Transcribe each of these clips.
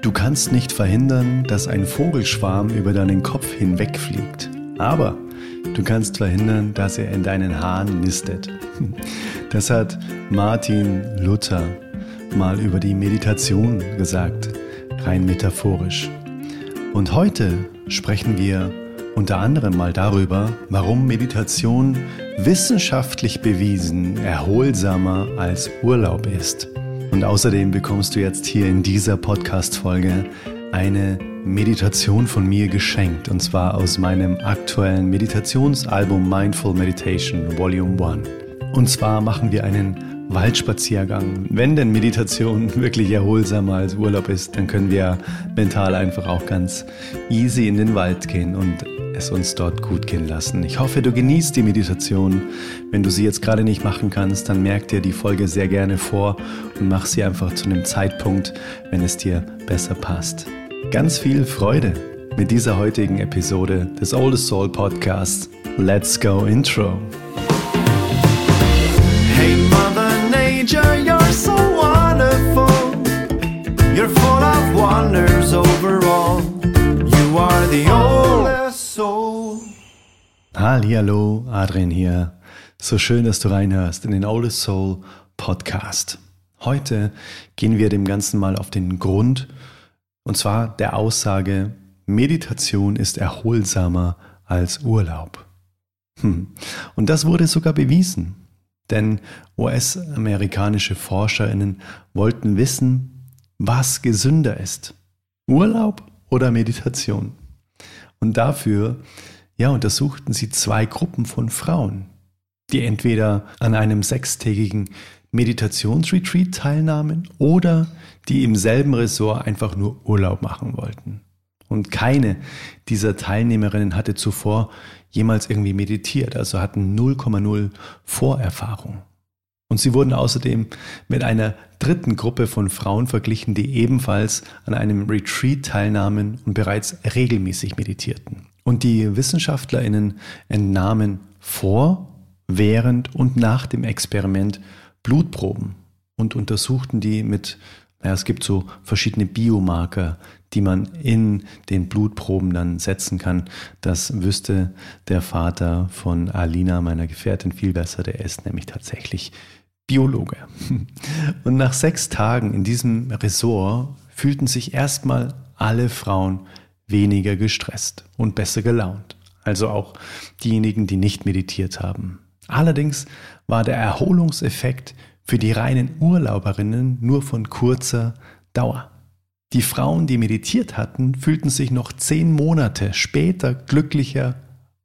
Du kannst nicht verhindern, dass ein Vogelschwarm über deinen Kopf hinwegfliegt. Aber du kannst verhindern, dass er in deinen Haaren nistet. Das hat Martin Luther mal über die Meditation gesagt, rein metaphorisch. Und heute sprechen wir unter anderem mal darüber, warum Meditation wissenschaftlich bewiesen erholsamer als Urlaub ist. Und außerdem bekommst du jetzt hier in dieser Podcast-Folge eine Meditation von mir geschenkt. Und zwar aus meinem aktuellen Meditationsalbum Mindful Meditation Volume 1. Und zwar machen wir einen Waldspaziergang. Wenn denn Meditation wirklich erholsamer als Urlaub ist, dann können wir mental einfach auch ganz easy in den Wald gehen und es uns dort gut gehen lassen. Ich hoffe, du genießt die Meditation. Wenn du sie jetzt gerade nicht machen kannst, dann merk dir die Folge sehr gerne vor und mach sie einfach zu einem Zeitpunkt, wenn es dir besser passt. Ganz viel Freude mit dieser heutigen Episode des Oldest Soul Podcasts. Let's go Intro. Hey Mother Nature, you're so wonderful. You're full of wonders overall. Hallo, Adrian hier. So schön, dass du reinhörst in den Oldest Soul Podcast. Heute gehen wir dem Ganzen mal auf den Grund, und zwar der Aussage, Meditation ist erholsamer als Urlaub. Hm. Und das wurde sogar bewiesen. Denn US-amerikanische Forscherinnen wollten wissen, was gesünder ist. Urlaub oder Meditation? Und dafür, ja, untersuchten sie zwei Gruppen von Frauen, die entweder an einem sechstägigen Meditationsretreat teilnahmen oder die im selben Ressort einfach nur Urlaub machen wollten. Und keine dieser Teilnehmerinnen hatte zuvor jemals irgendwie meditiert, also hatten 0,0 Vorerfahrung. Und sie wurden außerdem mit einer dritten Gruppe von Frauen verglichen, die ebenfalls an einem Retreat teilnahmen und bereits regelmäßig meditierten. Und die Wissenschaftlerinnen entnahmen vor, während und nach dem Experiment Blutproben und untersuchten die mit ja, es gibt so verschiedene Biomarker, die man in den Blutproben dann setzen kann. Das wüsste der Vater von Alina, meiner Gefährtin, viel besser. Der ist nämlich tatsächlich Biologe. Und nach sechs Tagen in diesem Ressort fühlten sich erstmal alle Frauen weniger gestresst und besser gelaunt. Also auch diejenigen, die nicht meditiert haben. Allerdings war der Erholungseffekt für die reinen Urlauberinnen nur von kurzer Dauer. Die Frauen, die meditiert hatten, fühlten sich noch zehn Monate später glücklicher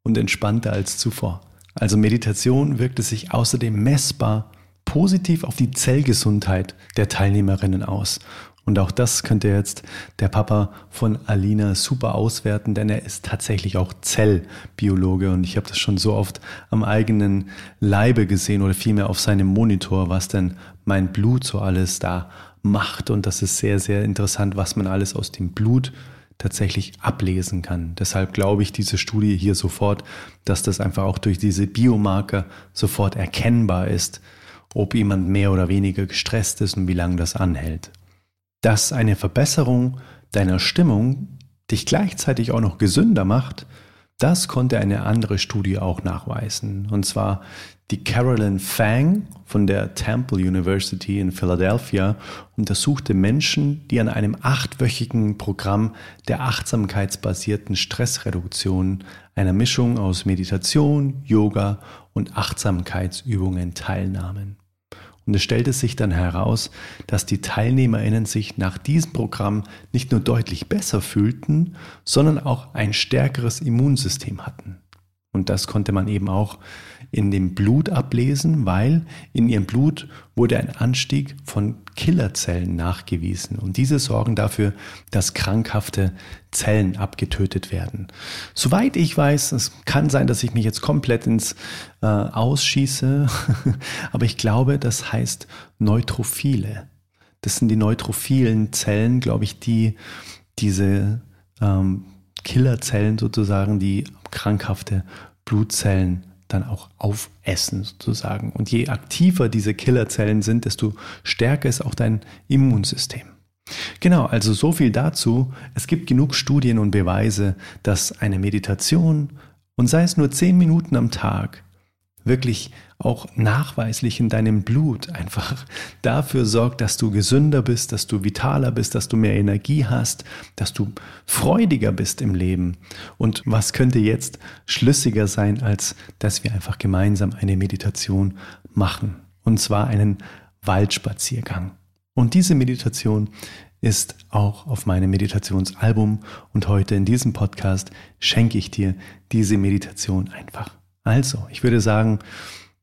und entspannter als zuvor. Also Meditation wirkte sich außerdem messbar positiv auf die Zellgesundheit der Teilnehmerinnen aus und auch das könnte jetzt der Papa von Alina super auswerten, denn er ist tatsächlich auch Zellbiologe und ich habe das schon so oft am eigenen Leibe gesehen oder vielmehr auf seinem Monitor, was denn mein Blut so alles da macht. Und das ist sehr, sehr interessant, was man alles aus dem Blut tatsächlich ablesen kann. Deshalb glaube ich diese Studie hier sofort, dass das einfach auch durch diese Biomarker sofort erkennbar ist, ob jemand mehr oder weniger gestresst ist und wie lange das anhält dass eine Verbesserung deiner Stimmung dich gleichzeitig auch noch gesünder macht, das konnte eine andere Studie auch nachweisen. Und zwar die Carolyn Fang von der Temple University in Philadelphia untersuchte Menschen, die an einem achtwöchigen Programm der achtsamkeitsbasierten Stressreduktion, einer Mischung aus Meditation, Yoga und Achtsamkeitsübungen teilnahmen. Und es stellte sich dann heraus, dass die Teilnehmerinnen sich nach diesem Programm nicht nur deutlich besser fühlten, sondern auch ein stärkeres Immunsystem hatten. Und das konnte man eben auch in dem Blut ablesen, weil in ihrem Blut wurde ein Anstieg von Killerzellen nachgewiesen. Und diese sorgen dafür, dass krankhafte Zellen abgetötet werden. Soweit ich weiß, es kann sein, dass ich mich jetzt komplett ins äh, Ausschieße, aber ich glaube, das heißt Neutrophile. Das sind die neutrophilen Zellen, glaube ich, die diese ähm, Killerzellen sozusagen, die krankhafte Blutzellen dann auch aufessen sozusagen. Und je aktiver diese Killerzellen sind, desto stärker ist auch dein Immunsystem. Genau, also so viel dazu. Es gibt genug Studien und Beweise, dass eine Meditation und sei es nur zehn Minuten am Tag wirklich auch nachweislich in deinem Blut einfach dafür sorgt, dass du gesünder bist, dass du vitaler bist, dass du mehr Energie hast, dass du freudiger bist im Leben. Und was könnte jetzt schlüssiger sein, als dass wir einfach gemeinsam eine Meditation machen? Und zwar einen Waldspaziergang. Und diese Meditation ist auch auf meinem Meditationsalbum und heute in diesem Podcast schenke ich dir diese Meditation einfach. Also, ich würde sagen,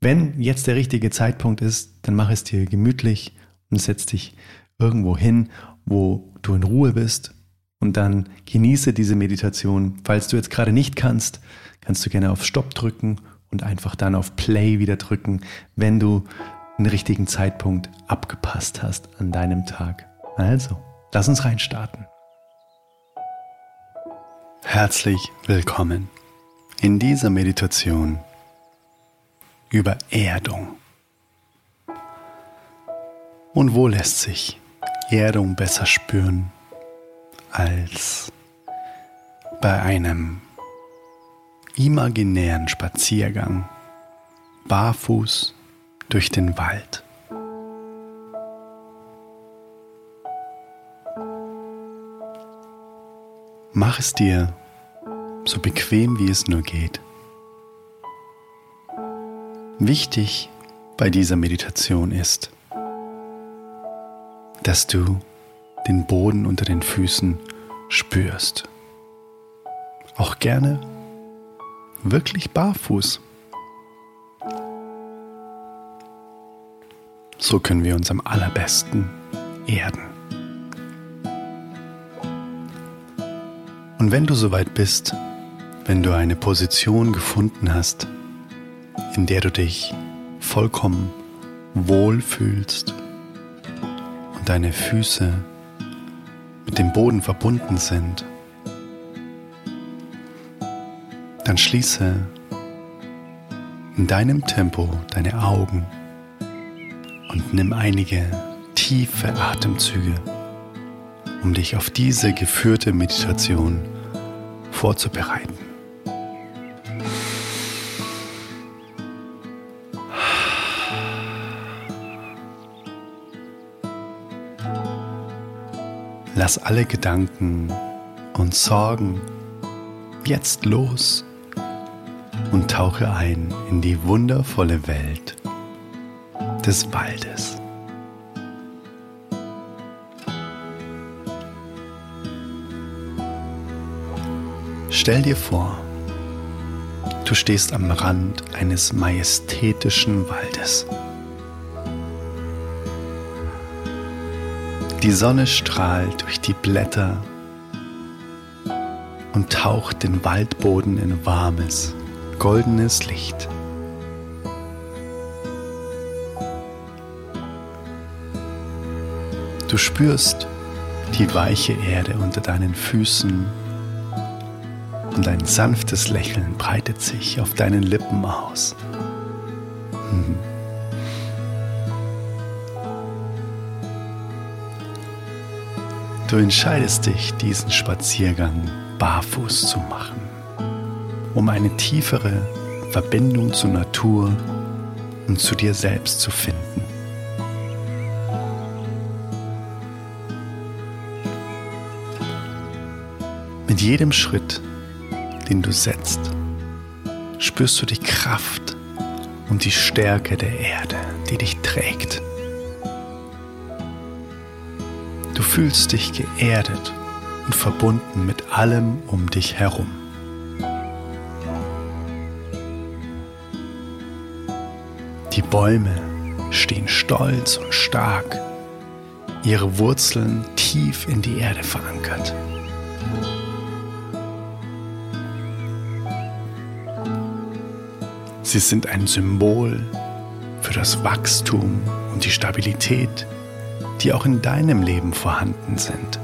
wenn jetzt der richtige Zeitpunkt ist, dann mach es dir gemütlich und setz dich irgendwo hin, wo du in Ruhe bist und dann genieße diese Meditation. Falls du jetzt gerade nicht kannst, kannst du gerne auf Stopp drücken und einfach dann auf Play wieder drücken, wenn du den richtigen Zeitpunkt abgepasst hast an deinem Tag. Also, lass uns reinstarten. Herzlich willkommen in dieser Meditation über Erdung. Und wo lässt sich Erdung besser spüren als bei einem imaginären Spaziergang barfuß durch den Wald? Mach es dir so bequem wie es nur geht. Wichtig bei dieser Meditation ist, dass du den Boden unter den Füßen spürst. Auch gerne wirklich barfuß. So können wir uns am allerbesten erden. Und wenn du soweit bist, wenn du eine Position gefunden hast, in der du dich vollkommen wohl fühlst und deine Füße mit dem Boden verbunden sind, dann schließe in deinem Tempo deine Augen und nimm einige tiefe Atemzüge, um dich auf diese geführte Meditation vorzubereiten. Lass alle Gedanken und Sorgen jetzt los und tauche ein in die wundervolle Welt des Waldes. Stell dir vor, du stehst am Rand eines majestätischen Waldes. Die Sonne strahlt durch die Blätter und taucht den Waldboden in warmes, goldenes Licht. Du spürst die weiche Erde unter deinen Füßen und ein sanftes Lächeln breitet sich auf deinen Lippen aus. Mhm. Du entscheidest dich, diesen Spaziergang barfuß zu machen, um eine tiefere Verbindung zur Natur und zu dir selbst zu finden. Mit jedem Schritt den du setzt, spürst du die Kraft und die Stärke der Erde, die dich trägt. Fühlst dich geerdet und verbunden mit allem um dich herum. Die Bäume stehen stolz und stark, ihre Wurzeln tief in die Erde verankert. Sie sind ein Symbol für das Wachstum und die Stabilität, die auch in deinem Leben vorhanden sind.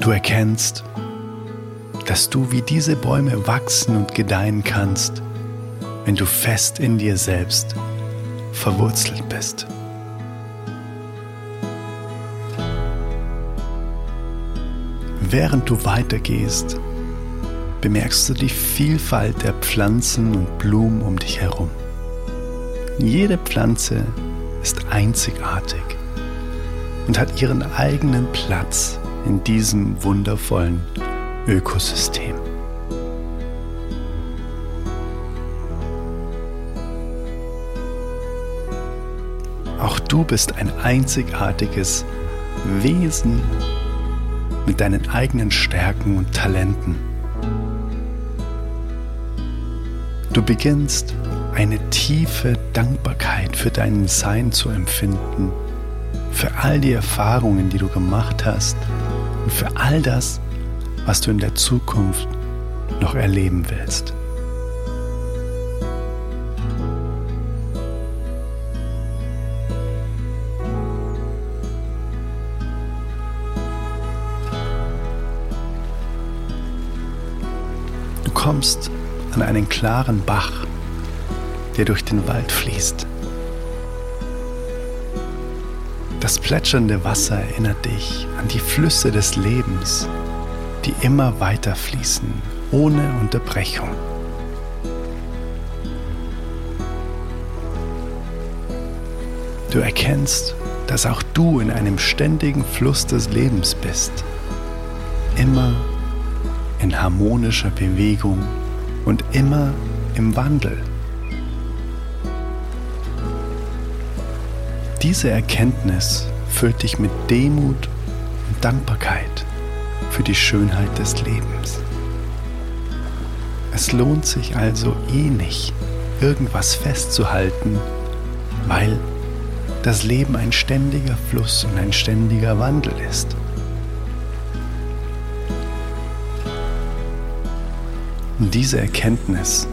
Du erkennst, dass du wie diese Bäume wachsen und gedeihen kannst, wenn du fest in dir selbst verwurzelt bist. Während du weitergehst, bemerkst du die Vielfalt der Pflanzen und Blumen um dich herum. Jede Pflanze ist einzigartig und hat ihren eigenen Platz in diesem wundervollen Ökosystem. Auch du bist ein einzigartiges Wesen mit deinen eigenen Stärken und Talenten. Du beginnst eine tiefe Dankbarkeit für dein Sein zu empfinden, für all die Erfahrungen, die du gemacht hast und für all das, was du in der Zukunft noch erleben willst. Du kommst an einen klaren Bach, der durch den Wald fließt. Das plätschernde Wasser erinnert dich an die Flüsse des Lebens, die immer weiter fließen, ohne Unterbrechung. Du erkennst, dass auch du in einem ständigen Fluss des Lebens bist, immer in harmonischer Bewegung und immer im Wandel. Diese Erkenntnis füllt dich mit Demut und Dankbarkeit für die Schönheit des Lebens. Es lohnt sich also eh nicht, irgendwas festzuhalten, weil das Leben ein ständiger Fluss und ein ständiger Wandel ist. Und diese Erkenntnis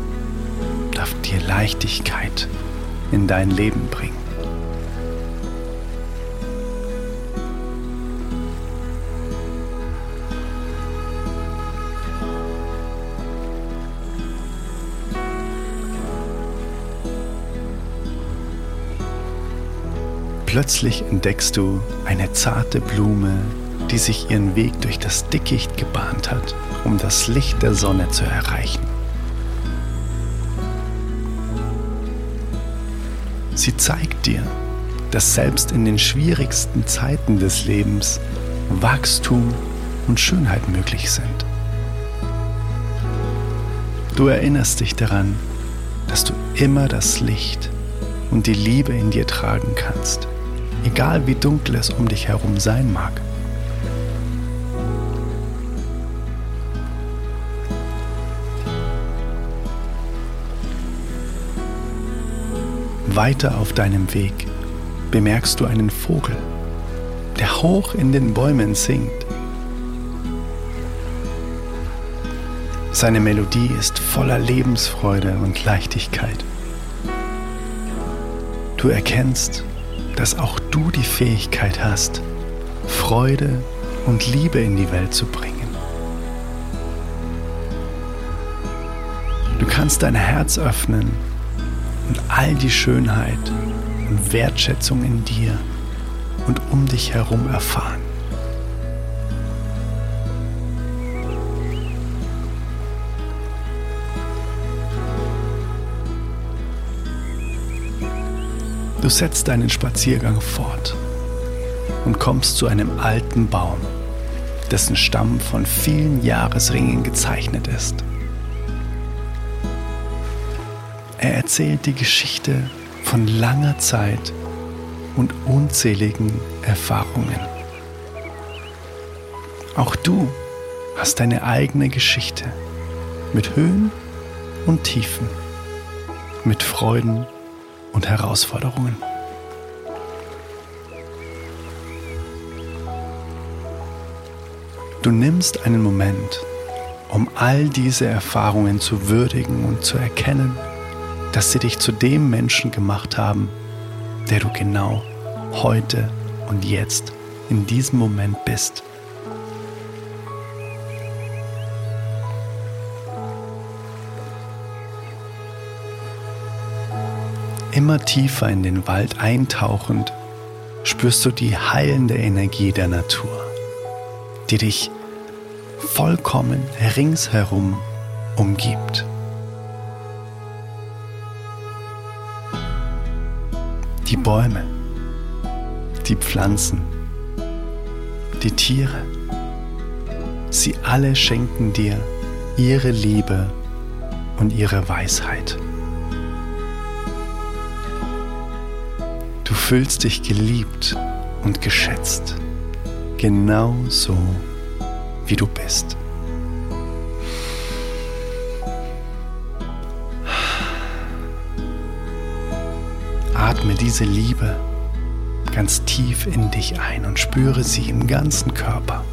darf dir Leichtigkeit in dein Leben bringen. Plötzlich entdeckst du eine zarte Blume, die sich ihren Weg durch das Dickicht gebahnt hat, um das Licht der Sonne zu erreichen. Sie zeigt dir, dass selbst in den schwierigsten Zeiten des Lebens Wachstum und Schönheit möglich sind. Du erinnerst dich daran, dass du immer das Licht und die Liebe in dir tragen kannst egal wie dunkel es um dich herum sein mag. Weiter auf deinem Weg bemerkst du einen Vogel, der hoch in den Bäumen singt. Seine Melodie ist voller Lebensfreude und Leichtigkeit. Du erkennst, dass auch du die Fähigkeit hast, Freude und Liebe in die Welt zu bringen. Du kannst dein Herz öffnen und all die Schönheit und Wertschätzung in dir und um dich herum erfahren. Du setzt deinen Spaziergang fort und kommst zu einem alten Baum, dessen Stamm von vielen Jahresringen gezeichnet ist. Er erzählt die Geschichte von langer Zeit und unzähligen Erfahrungen. Auch du hast deine eigene Geschichte mit Höhen und Tiefen, mit Freuden und und Herausforderungen. Du nimmst einen Moment, um all diese Erfahrungen zu würdigen und zu erkennen, dass sie dich zu dem Menschen gemacht haben, der du genau heute und jetzt in diesem Moment bist. Immer tiefer in den Wald eintauchend, spürst du die heilende Energie der Natur, die dich vollkommen ringsherum umgibt. Die Bäume, die Pflanzen, die Tiere, sie alle schenken dir ihre Liebe und ihre Weisheit. Fühlst dich geliebt und geschätzt, genau so wie du bist. Atme diese Liebe ganz tief in dich ein und spüre sie im ganzen Körper.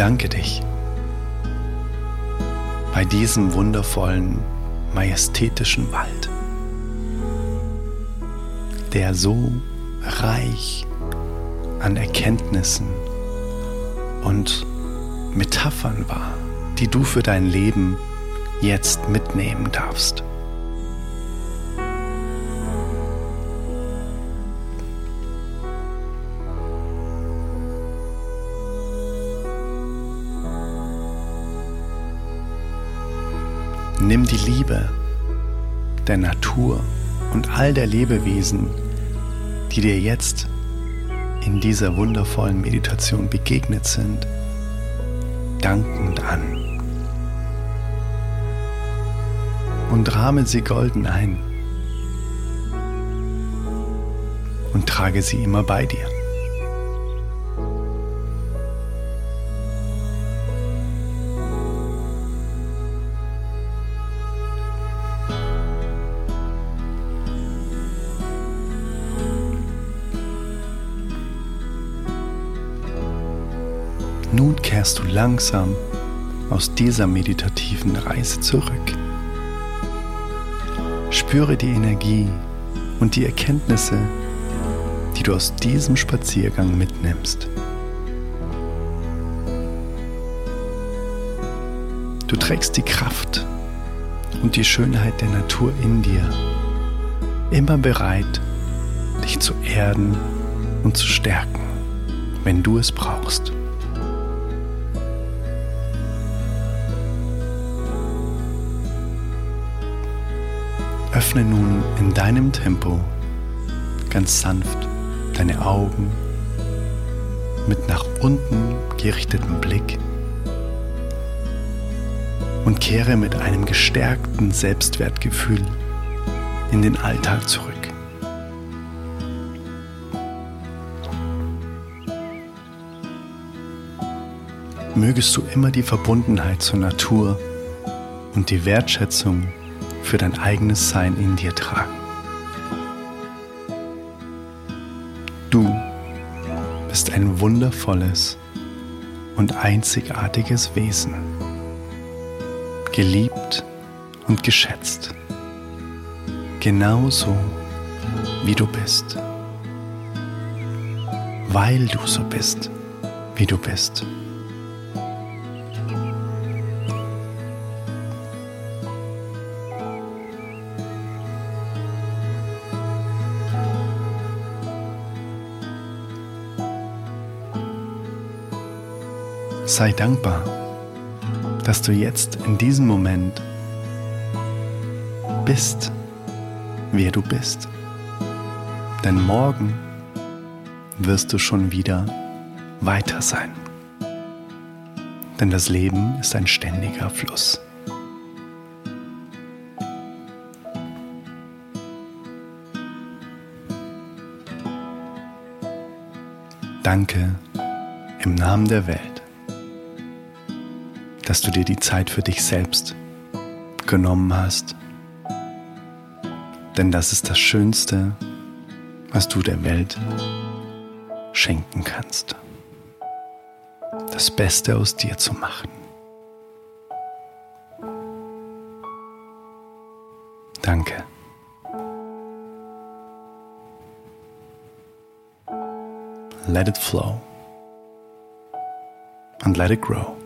Bedanke dich bei diesem wundervollen, majestätischen Wald, der so reich an Erkenntnissen und Metaphern war, die du für dein Leben jetzt mitnehmen darfst. Nimm die Liebe der Natur und all der Lebewesen, die dir jetzt in dieser wundervollen Meditation begegnet sind, dankend an. Und rahme sie golden ein und trage sie immer bei dir. Kehrst du langsam aus dieser meditativen Reise zurück. Spüre die Energie und die Erkenntnisse, die du aus diesem Spaziergang mitnimmst. Du trägst die Kraft und die Schönheit der Natur in dir, immer bereit, dich zu erden und zu stärken, wenn du es brauchst. Öffne nun in deinem Tempo ganz sanft deine Augen mit nach unten gerichtetem Blick und kehre mit einem gestärkten Selbstwertgefühl in den Alltag zurück. Mögest du immer die Verbundenheit zur Natur und die Wertschätzung für dein eigenes Sein in dir tragen. Du bist ein wundervolles und einzigartiges Wesen, geliebt und geschätzt, genauso wie du bist, weil du so bist, wie du bist. Sei dankbar, dass du jetzt in diesem Moment bist, wer du bist. Denn morgen wirst du schon wieder weiter sein. Denn das Leben ist ein ständiger Fluss. Danke im Namen der Welt dass du dir die Zeit für dich selbst genommen hast. Denn das ist das Schönste, was du der Welt schenken kannst. Das Beste aus dir zu machen. Danke. Let it flow and let it grow.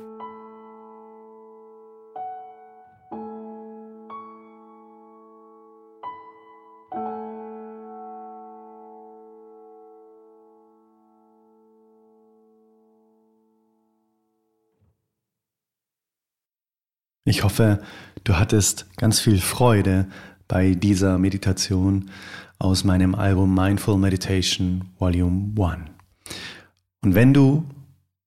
Ich hoffe, du hattest ganz viel Freude bei dieser Meditation aus meinem Album Mindful Meditation Volume 1. Und wenn du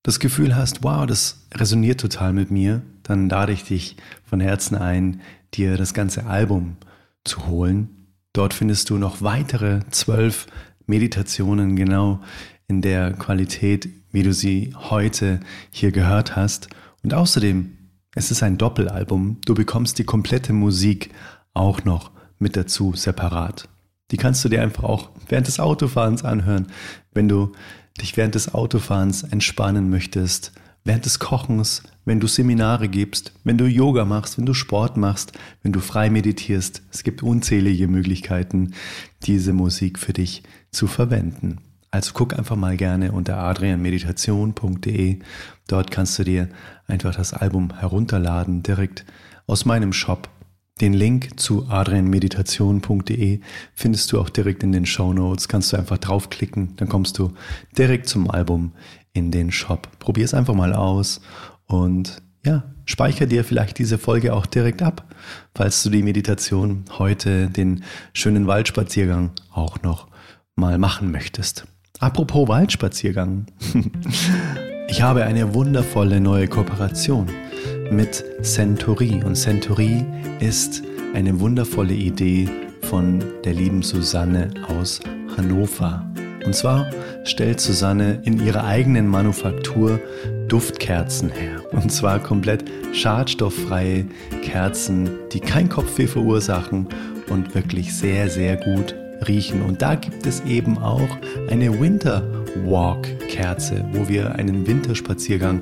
das Gefühl hast, wow, das resoniert total mit mir, dann lade ich dich von Herzen ein, dir das ganze Album zu holen. Dort findest du noch weitere zwölf Meditationen genau in der Qualität, wie du sie heute hier gehört hast. Und außerdem es ist ein Doppelalbum. Du bekommst die komplette Musik auch noch mit dazu separat. Die kannst du dir einfach auch während des Autofahrens anhören, wenn du dich während des Autofahrens entspannen möchtest, während des Kochens, wenn du Seminare gibst, wenn du Yoga machst, wenn du Sport machst, wenn du frei meditierst. Es gibt unzählige Möglichkeiten, diese Musik für dich zu verwenden. Also guck einfach mal gerne unter adrianmeditation.de. Dort kannst du dir einfach das Album herunterladen, direkt aus meinem Shop. Den Link zu adrianmeditation.de findest du auch direkt in den Show Notes. Kannst du einfach draufklicken, dann kommst du direkt zum Album in den Shop. Probier es einfach mal aus und ja, speicher dir vielleicht diese Folge auch direkt ab, falls du die Meditation heute, den schönen Waldspaziergang auch noch mal machen möchtest. Apropos Waldspaziergang. Ich habe eine wundervolle neue Kooperation mit Century. Und Century ist eine wundervolle Idee von der lieben Susanne aus Hannover. Und zwar stellt Susanne in ihrer eigenen Manufaktur Duftkerzen her. Und zwar komplett schadstofffreie Kerzen, die kein Kopfweh verursachen und wirklich sehr, sehr gut riechen. Und da gibt es eben auch eine Winter Walk Kerze, wo wir einen Winterspaziergang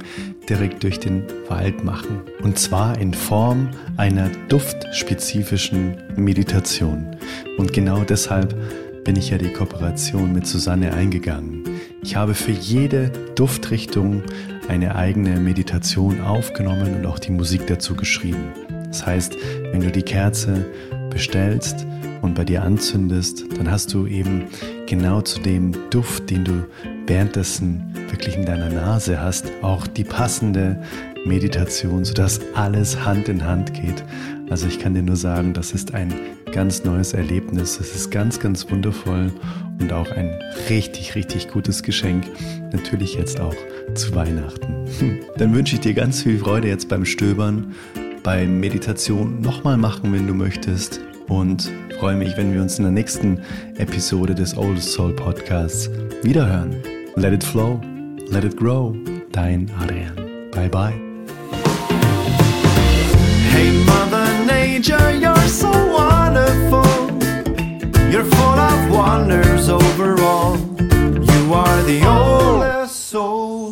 direkt durch den Wald machen. Und zwar in Form einer duftspezifischen Meditation. Und genau deshalb bin ich ja die Kooperation mit Susanne eingegangen. Ich habe für jede Duftrichtung eine eigene Meditation aufgenommen und auch die Musik dazu geschrieben. Das heißt, wenn du die Kerze bestellst, und bei dir anzündest, dann hast du eben genau zu dem Duft, den du währenddessen wirklich in deiner Nase hast, auch die passende Meditation, sodass alles Hand in Hand geht. Also ich kann dir nur sagen, das ist ein ganz neues Erlebnis. Es ist ganz, ganz wundervoll und auch ein richtig, richtig gutes Geschenk. Natürlich jetzt auch zu Weihnachten. Dann wünsche ich dir ganz viel Freude jetzt beim Stöbern, bei Meditation nochmal machen, wenn du möchtest. Und freue mich, wenn wir uns in der nächsten Episode des Old Soul Podcasts wiederhören. Let it flow, let it grow. Dein Adrian. Bye bye. Hey Mother Nature, you're so wonderful. You're full of wonders overall. You are the oldest soul.